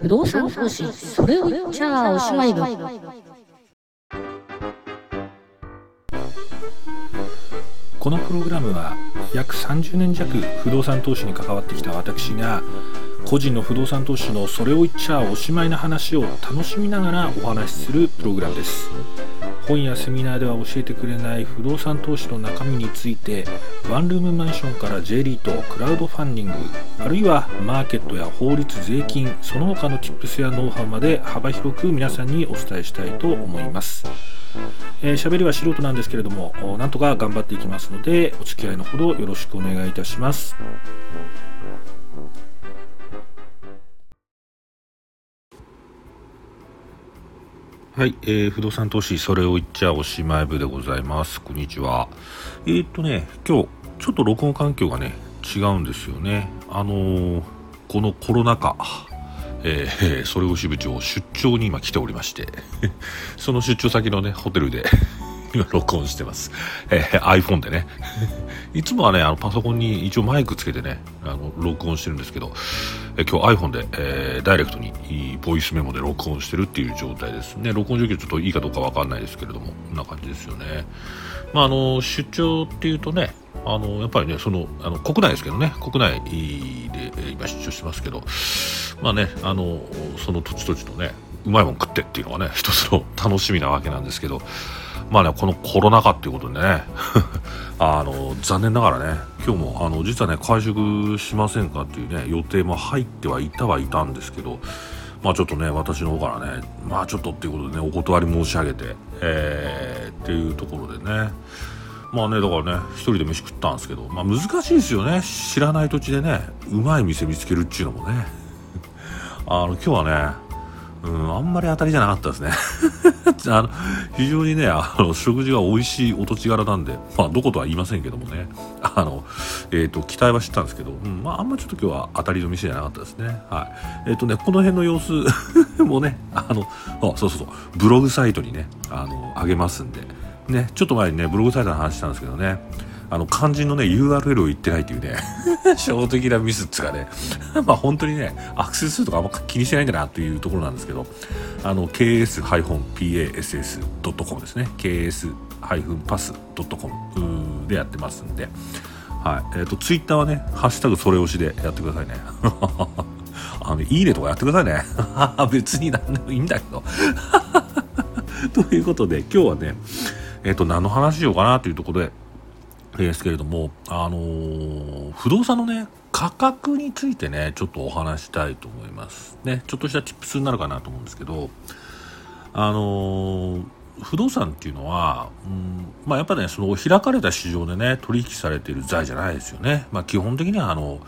不動産投資それを言っちゃおしまい部このプログラムは約30年弱不動産投資に関わってきた私が個人の不動産投資のそれを言っちゃおしまいな話を楽しみながらお話しするプログラムです。本やセミナーでは教えてくれない不動産投資の中身についてワンルームマンションから J リートクラウドファンディングあるいはマーケットや法律税金その他の Tips やノウハウまで幅広く皆さんにお伝えしたいと思います。えー、喋りは素人なんですけれどもなんとか頑張っていきますのでお付き合いのほどよろしくお願いいたします。はい、えー、不動産投資それを言っちゃおしまい部でございます。こんにちは。えー、っとね今日ちょっと録音環境がね違うんですよね。あのー、このコロナ禍えー、それを支部長出張に今来ておりまして。その出張先のねホテルで今録音してます、えー、iPhone でね。いつもはねあのパソコンに一応マイクつけてねあの録音してるんですけど、え、今日 iPhone で、えー、ダイレクトにボイスメモで録音してるっていう状態です。ね録音状況ちょっといいかどうかわかんないですけれどもこんな感じですよね。まああの出張っていうとねあのやっぱりねそのあの国内ですけどね国内で今出張してますけどまあねあのその土地土地のねうまいもん食ってっていうのがね一つの楽しみなわけなんですけどまあねこのコロナ禍っていうことでね。あの残念ながらね今日もあの実はね会食しませんかっていうね予定も入ってはいたはいたんですけどまあちょっとね私の方からねまあちょっとっていうことでねお断り申し上げてえー、っていうところでね。まあねだからね一人で飯食ったんですけどまあ難しいですよね。知らない土地でねうまい店見つけるっていうのもね。あの今日はねうんあんまり当たりじゃなかったですね。あの非常にねあの食事が美味しいお土地柄なんでまあどことは言いませんけどもね。あのえ、ー、と期待は知ったんですけど、うん、まああんまちょっと今日は当たりの店じゃなかったですね。はい。えっ、ー、とねこの辺の様子 もねあのあそうそうそう。ブログサイトにねあの上げますんで。ね、ちょっと前にね、ブログサイトの話したんですけどね、あの、肝心のね、URL を言ってないっていうね、初歩的なミスっつかね、まあ本当にね、アクセス数とかあんま気にしてないんだなっていうところなんですけど、あの、ks-pass.com ですね、ks-pass.com でやってますんで、はい。えっ、ー、と、ツイッターはね、ハッシュタグそれ押しでやってくださいね。あの、いいねとかやってくださいね。別に何でもいいんだけど。ということで、今日はね、えっ、ー、と、何の話しようかなというところで、ですけれども、あのー、不動産のね、価格についてね、ちょっとお話したいと思います。ね、ちょっとした tips になるかなと思うんですけど、あのー、不動産っていうのは、うん、まあやっぱね、その開かれた市場でね、取引されている財じゃないですよね。まあ基本的にはあの、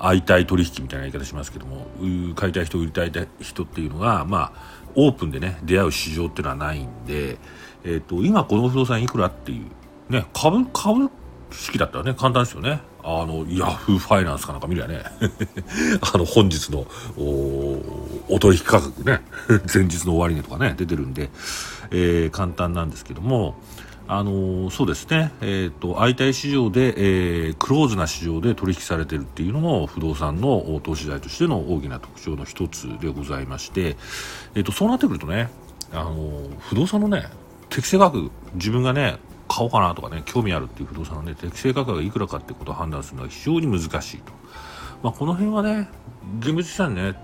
相対取引みたいな言い方しますけども、買いたい人、売りたい人っていうのが、まあ、オープンでね、出会う市場っていうのはないんで、えっ、ー、と、今この不動産いくらっていう、ね、株、株式だったらね、簡単ですよね。あの、ヤフーファイナンスかなんか見りゃね、あの、本日のお、お取引価格ね、前日の終値とかね、出てるんで、えー、簡単なんですけども、あのそうですね、えーと、相対市場で、えー、クローズな市場で取引されてるっていうのも不動産の投資財としての大きな特徴の一つでございまして、えーとそうなってくるとね、あの不動産のね適正価格自分がね買おうかなとかね興味あるっていう不動産のね適正価格がいくらかってことを判断するのは非常に難しいと、まあ、この辺はね現物資産ね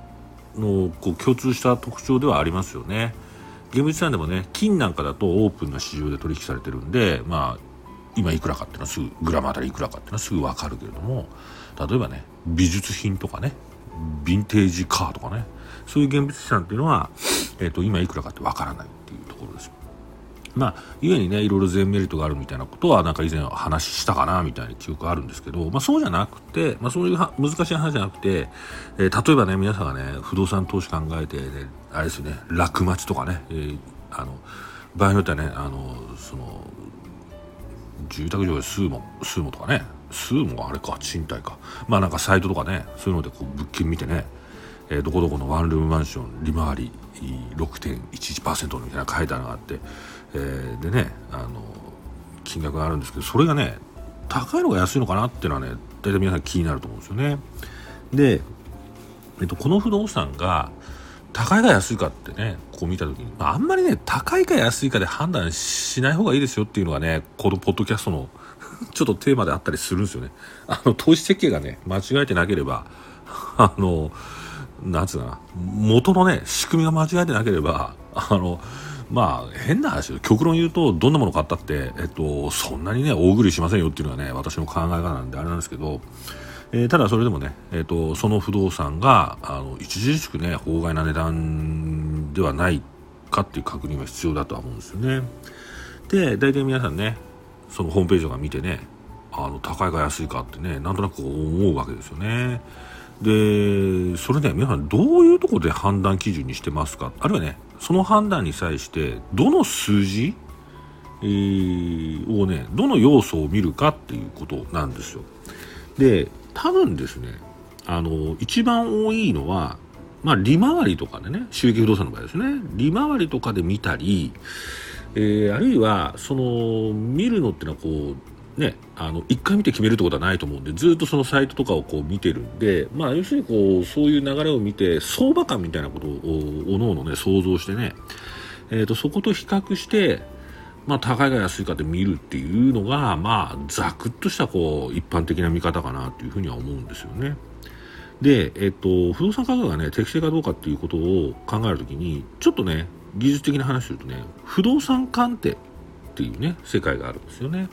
のこう共通した特徴ではありますよね。現物資産でもね金なんかだとオープンな市場で取引されてるんでまあ今いくらかっていうのはすぐグラムあたりいくらかっていうのはすぐ分かるけれども例えばね美術品とかねヴィンテージカーとかねそういう現物資産っていうのは、えーと今いくらかって分からないっていうところです。まあ、ゆえにね、いろいろ全メリットがあるみたいなことは、なんか以前話したかな、みたいな記憶あるんですけど、まあそうじゃなくて、まあそういう難しい話じゃなくて、えー、例えばね、皆さんがね、不動産投資考えて、ね、あれですよね、落町とかね、えー、あの、場合によってはね、あの、その、住宅上でスーモ、スーモとかね、スーモはあれか、賃貸か。まあなんかサイトとかね、そういうのでこう物件見てね、えー、どこどこのワンルームマンション利回り6.11%みたいな書いてあるのがあって、えー、でねあの金額があるんですけどそれがね高いのが安いのかなっていうのはね大体皆さん気になると思うんですよね。で、えっと、この不動産が高いか安いかってねこう見た時に、まあ、あんまりね高いか安いかで判断しない方がいいですよっていうのがねこのポッドキャストの ちょっとテーマであったりするんですよね。あの投資設計がね間違えてなければあのなんつうかな元のね仕組みが間違えてなければあのまあ変な話極論言うとどんなもの買ったって、えっと、そんなにね大栗しませんよっていうのがね私の考え方なんであれなんですけど、えー、ただそれでもね、えっと、その不動産があの著しくね法外な値段ではないかっていう確認は必要だとは思うんですよね。で大体皆さんねそのホームページとか見てねあの高いか安いかってねなんとなく思うわけですよね。でそれね皆さんどういうところで判断基準にしてますか？あるいはねその判断に際してどの数字、えー、をねどの要素を見るかっていうことなんですよ。で多分ですねあの一番多いのはまあ利回りとかでね収益不動産の場合ですね利回りとかで見たり、えー、あるいはその見るのっていうのはこうね、あの1回見て決めるってことはないと思うんでずっとそのサイトとかをこう見てるんで、まあ、要するにこうそういう流れを見て相場感みたいなことをおのおのね想像してね、えーと、そこと比較して、まあ、高いか安いかって見るっていうのが、まあ、ざくっとしたこう一般的な見方かなというふうには思うんですよね。で、えっ、ー、と、不動産価格がね適正かどうかっていうことを考えるときにちょっとね技術的な話するとね不動産鑑定っていうね世界があるんですよね。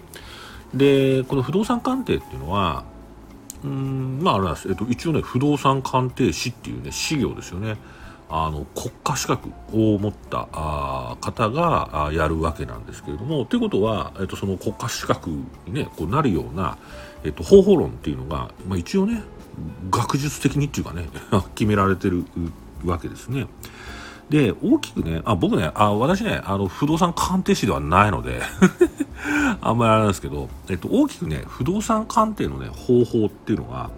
でこの不動産鑑定っていうのはうんまああれなんです、えっと、一応ね不動産鑑定士っていうね資業ですよねあの国家資格を持ったあ方があやるわけなんですけれどもということは、えっと、その国家資格に、ね、こうなるような、えっと、方法論っていうのが、まあ、一応ね学術的にっていうかね 決められてるわけですね。で大きくねあ僕ねあ私ねあの不動産鑑定士ではないので あんまりあれなんですけど、えっと、大きくね不動産鑑定のね方法っていうのが、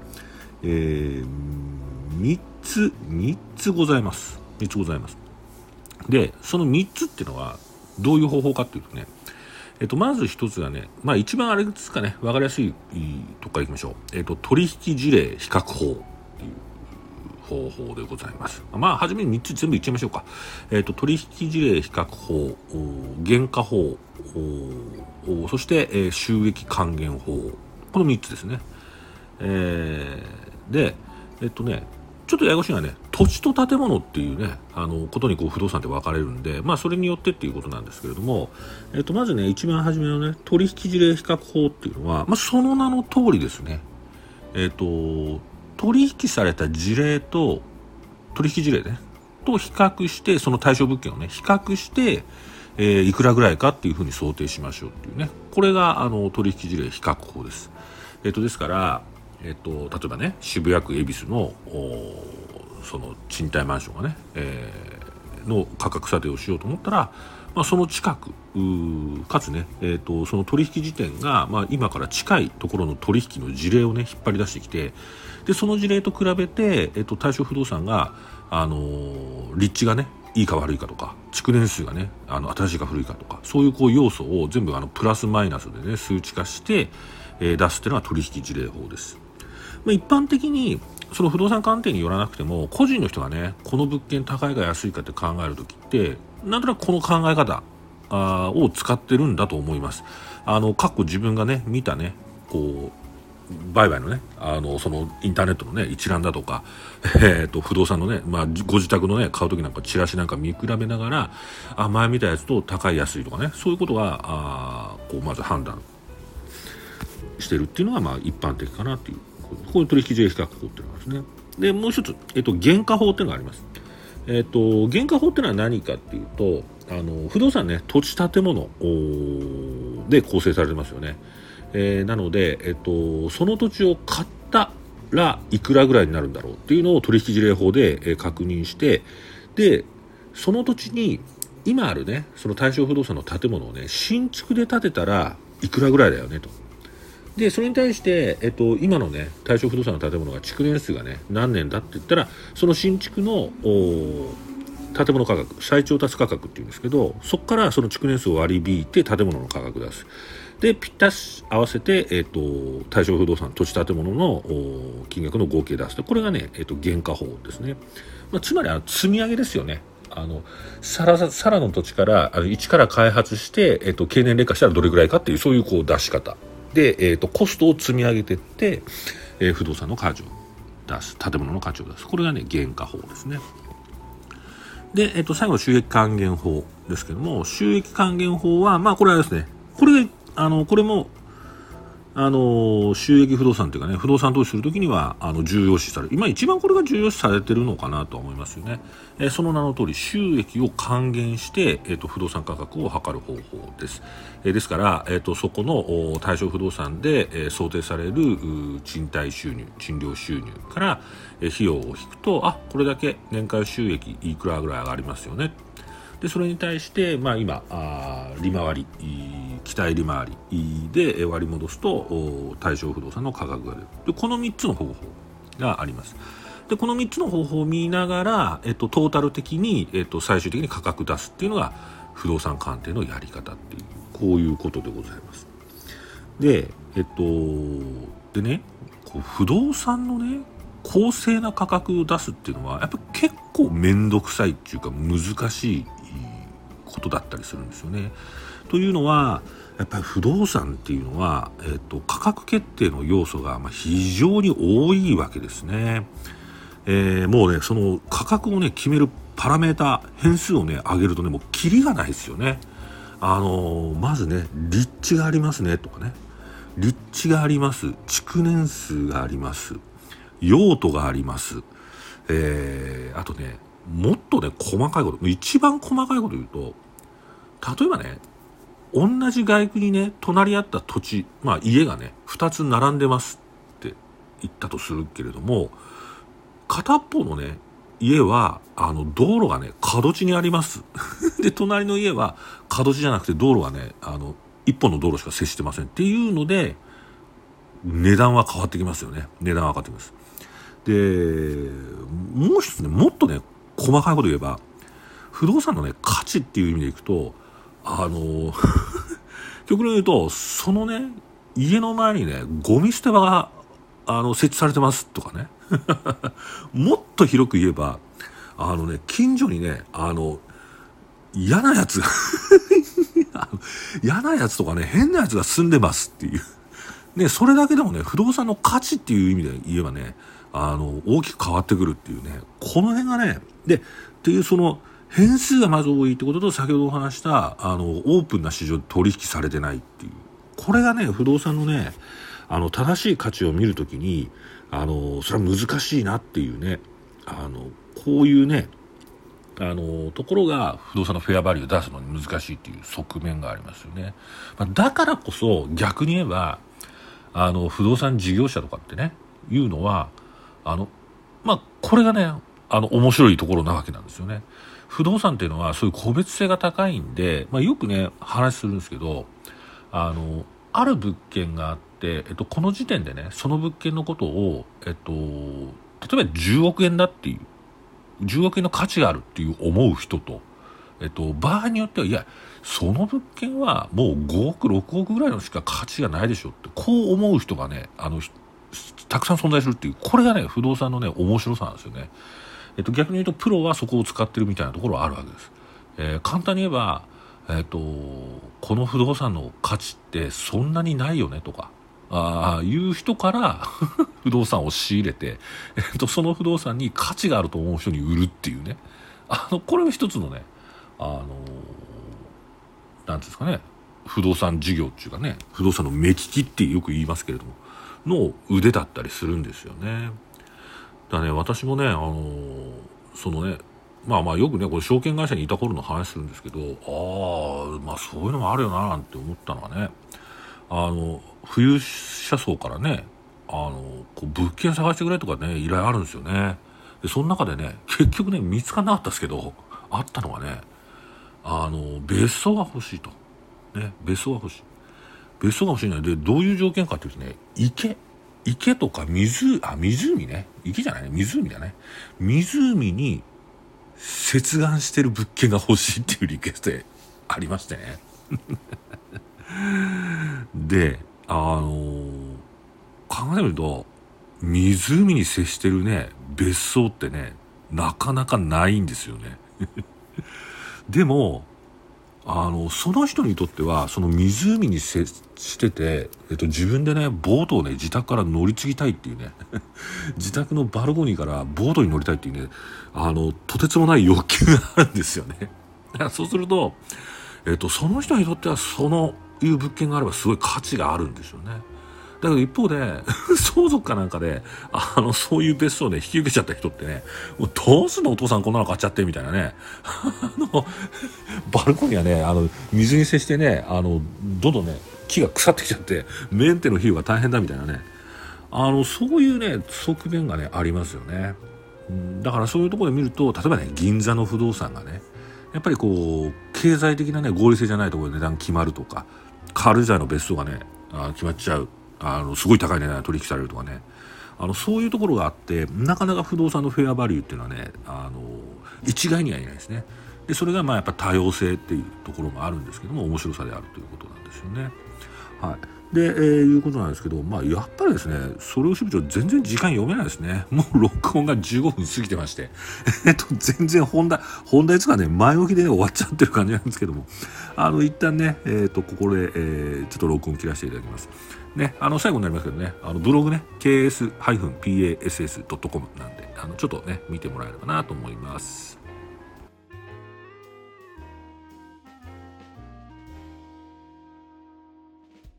えー、3つ3つございます。3つございます。でその3つっていうのはどういう方法かっていうとねえっと、まず一つがね、まあ一番あれですかね、わかりやすいとこからいきましょう。えっと、取引事例比較法。方法でございます。まあ、はじめに3つ全部いっちゃいましょうか。えっ、ー、と、取引事例比較法、原価法、そして、えー、収益還元法。この3つですね。えー、で、えっとね、ちょっとややこしいのはね、土地と建物っていうね、あの、ことにこう不動産って分かれるんで、まあ、それによってっていうことなんですけれども、えっと、まずね、一番初めのね、取引事例比較法っていうのは、まあ、その名の通りですね。えっと、取引された事例と取引事例ねと比較してその対象物件をね比較して、えー、いくらぐらいかっていうふうに想定しましょうっていうねこれがあの取引事例比較法です。えっ、ー、とですからえっ、ー、と例えばね渋谷区恵比寿のその賃貸マンションがね、えー、の価格査定をしようと思ったらまあ、その近くかつね、えーと、その取引時点が、まあ、今から近いところの取引の事例をね引っ張り出してきてでその事例と比べて、えーと、対象不動産が、あのー、立地がねいいか悪いかとか築年数がねあの新しいか古いかとかそういうこう要素を全部あのプラスマイナスでね数値化して、えー、出すっていうのが取引事例法です。まあ、一般的にその不動産鑑定によらなくても個人の人がねこの物件高いか安いかって考える時ってなんとなくこの考え方あを使ってるんだと思います。あの過去自分がね見たねこう売買のねあのそのインターネットのね一覧だとか、えーと、不動産のね、まあ、ご自宅のね買う時なんかチラシなんか見比べながらあ前見たやつと高い安いとかねそういうことがあこうまず判断してるっていうのがまあ一般的かなっていうこういう取引税比較法っていうのがですね。でもう一つ、えっ、と、原価法っていうのがあります。えっと、原価法っていうのは何かっていうとあの不動産ね土地建物で構成されてますよね、えー、なので、えっと、その土地を買ったらいくらぐらいになるんだろうっていうのを取引事例法で、え、確認してでその土地に今あるねその対象不動産の建物をね新築で建てたらいくらぐらいだよねと。でそれに対して、えっと、今のね対象不動産の建物が築年数がね何年だって言ったらその新築の建物価格再調達価格っていうんですけどそこからその築年数を割り引いて建物の価格出す。でぴったし合わせて、えーと、対象不動産土地建物の金額の合計出すと。これがね、えーと、原価法ですね、まあ、つまりあの積み上げですよね。あのさらさらの土地からあの一から開発して、えーと、経年劣化したらどれぐらいかっていうそういうこう出し方。で、えー、とコストを積み上げていって、えー、不動産の価値を出す建物の価値を出す。これがね原価法ですね。で、えっと、最後収益還元法ですけども収益還元法はまあこれはですねこれあのこれもあの収益不動産というかね不動産投資するときにはあの重要視される。今一番これが重要視されてるのかなと思いますよね、えー、その名の通り収益を還元して、えーと、不動産価格を測る方法です、えー、ですから、えーと、そこの対象不動産で、えー、想定される賃貸収入賃料収入から、えー、費用を引くとあこれだけ年間収益いくらぐらい上がりますよね。でそれに対して、まあ、今あ利回り期待利回りで割り戻すと対象不動産の価格が出る。でこの3つの方法があります。でこの3つの方法を見ながら、えっと、トータル的に、えっと、最終的に価格出すっていうのが不動産鑑定のやり方っていうこういうことでございます。でえっとでね不動産のね公正な価格を出すっていうのはやっぱ結構面倒くさいっていうか難しいことだったりするんですよね。というのはやっぱり不動産っていうのは、えーと、価格決定の要素が非常に多いわけですね。えー、もうねその価格をね決めるパラメータ変数をね上げるとねもうキリがないですよね。あのー、まずね立地がありますねとかね。立地があります。築年数があります。用途があります、えー、あとねもっとね細かいこと。一番細かいこと言うと例えばね同じ外区にね隣り合った土地まあ家がね2つ並んでますって言ったとするけれども片方のね家はあの道路がね角地にあります。で隣の家は角地じゃなくて道路がねあの一本の道路しか接してませんっていうので値段は変わってきますよね。値段は変わってきます。でもう一つねもっとね細かいこと言えば不動産のね価値っていう意味でいくとあの 極論言うとそのね家の前にねゴミ捨て場があの設置されてますとかね。もっと広く言えばあのね近所にねあの嫌なやつが 嫌なやつとかね変なやつが住んでますっていう。ねそれだけでもね不動産の価値っていう意味で言えばねあの大きく変わってくるっていうね。この辺がねでっていうその変数がまず多いってことと先ほどお話したあのオープンな市場で取引されてないっていう。これがね不動産のねあの正しい価値を見るときにあのそれは難しいなっていうねあのこういうねあのところが不動産のフェアバリューを出すのに難しいっていう側面がありますよね、まあ、だからこそ逆に言えばあの不動産事業者とかってねいうのはあのまあこれがねあの面白いところなわけなんですよね。不動産っていうのはそういう個別性が高いんで、まあ、よくね話するんですけどあのある物件があって、えっと、この時点でねその物件のことを、えっと、例えば10億円だっていう10億円の価値があるっていう思う人と、えっと、場合によってはいやその物件はもう5億6億ぐらいのしか価値がないでしょってこう思う人がねあのたくさん存在するっていうこれがね不動産のね面白さなんですよね。えっと、逆に言うとプロはそこを使ってるみたいなところはあるわけです。えー、簡単に言えば、えっと、この不動産の価値ってそんなにないよねとかああいう人から 不動産を仕入れて、えっと、その不動産に価値があると思う人に売るっていうねあのこれは一つのねあのなんですかね不動産事業っていうかね不動産の目利きってよく言いますけれどもの腕だったりするんですよね。だね私もねあのそのねまあまあよくねこれ証券会社にいた頃の話するんですけどああまあそういうのもあるよななんて思ったのはねあの富裕者層からねあのこう物件探してくれとかね依頼あるんですよね。でその中でね結局ね見つからなかったですけどあったのがねあの別荘が欲しいと。ね別荘が欲しい。別荘が欲しいのでどういう条件かっていうとね池。池とか湖あ湖ね。池じゃないね。湖だね。湖に接岸してる物件が欲しいっていうリクエストありましてね。であのー考えると湖に接してるね別荘ってねなかなかないんですよね。でもあのその人にとってはその湖に接してて、えっと、自分でねボートをね自宅から乗り継ぎたいっていうね 自宅のバルコニーからボートに乗りたいっていうねあのとてつもない欲求があるんですよね。だからそうすると、えっと、その人にとってはそのいう物件があればすごい価値があるんですよね。だけど一方で 相続かなんかであのそういう別荘で、引き受けちゃった人ってねもうどうすんのお父さんこんなの買っちゃってみたいなね。あのバルコニーはねあの水に接してねあのどんどんね木が腐ってきちゃってメンテの費用が大変だみたいなね。あのそういうね側面がねありますよね、だからそういうところで見ると例えばね銀座の不動産がねやっぱりこう経済的なね合理性じゃないところで値段決まるとか軽井沢の別荘がねあ決まっちゃう。あのすごい高い値段で取引されるとかね。あのそういうところがあってなかなか不動産のフェアバリューっていうのはねあの一概には言えないですね。でそれがまあやっぱ多様性っていうところもあるんですけども面白さであるということなんですよね。はい。で、えー、いうことなんですけど、まあ、やっぱりですね、それを支部長全然時間読めないですね。もう録音が15分過ぎてまして、えっと、全然本題、本題つかね、前置きで、ね、終わっちゃってる感じなんですけども、あの、一旦ね、えっ、と、ここで、えー、ちょっと録音切らせていただきます。ね、あの、最後になりますけどね、あの、ブログね、ks-pass.com なんで、あの、ちょっとね、見てもらえればなと思います。